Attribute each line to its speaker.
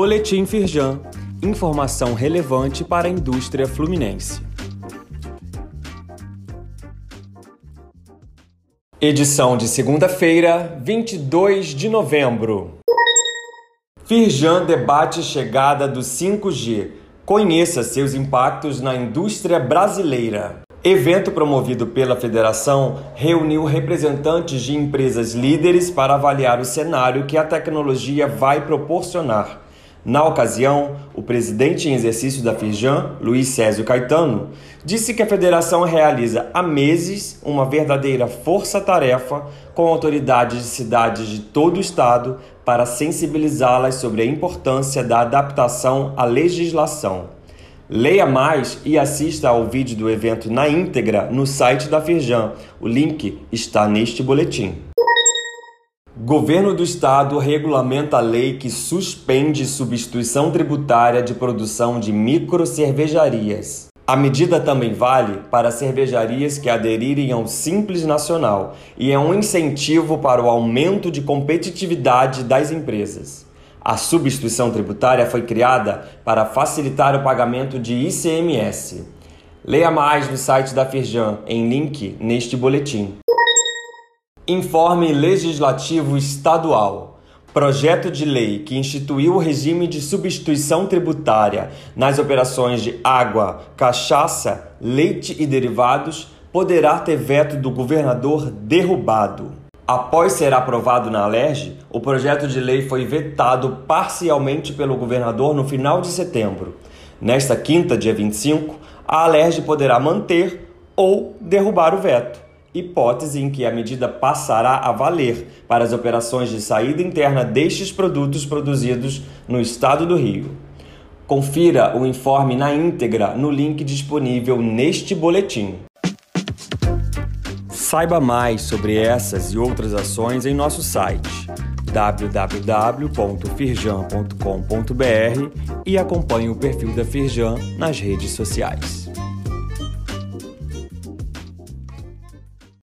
Speaker 1: Boletim Firjan. Informação relevante para a indústria fluminense. Edição de segunda-feira, 22 de novembro. Firjan debate chegada do 5G. Conheça seus impactos na indústria brasileira. Evento promovido pela federação reuniu representantes de empresas líderes para avaliar o cenário que a tecnologia vai proporcionar. Na ocasião, o presidente em exercício da Firjan, Luiz Césio Caetano, disse que a federação realiza há meses uma verdadeira força-tarefa com autoridades de cidades de todo o estado para sensibilizá-las sobre a importância da adaptação à legislação. Leia mais e assista ao vídeo do evento na íntegra no site da Firjan. O link está neste boletim. Governo do Estado regulamenta a lei que suspende substituição tributária de produção de microcervejarias. A medida também vale para cervejarias que aderirem ao Simples Nacional e é um incentivo para o aumento de competitividade das empresas. A substituição tributária foi criada para facilitar o pagamento de ICMS. Leia mais no site da Firjan em link neste boletim. Informe Legislativo Estadual. Projeto de lei que instituiu o regime de substituição tributária nas operações de água, cachaça, leite e derivados poderá ter veto do governador derrubado. Após ser aprovado na Alerj, o projeto de lei foi vetado parcialmente pelo governador no final de setembro. Nesta quinta, dia 25, a Alerj poderá manter ou derrubar o veto hipótese em que a medida passará a valer para as operações de saída interna destes produtos produzidos no estado do Rio. Confira o informe na íntegra no link disponível neste boletim. Saiba mais sobre essas e outras ações em nosso site www.firjan.com.br e acompanhe o perfil da Firjan nas redes sociais.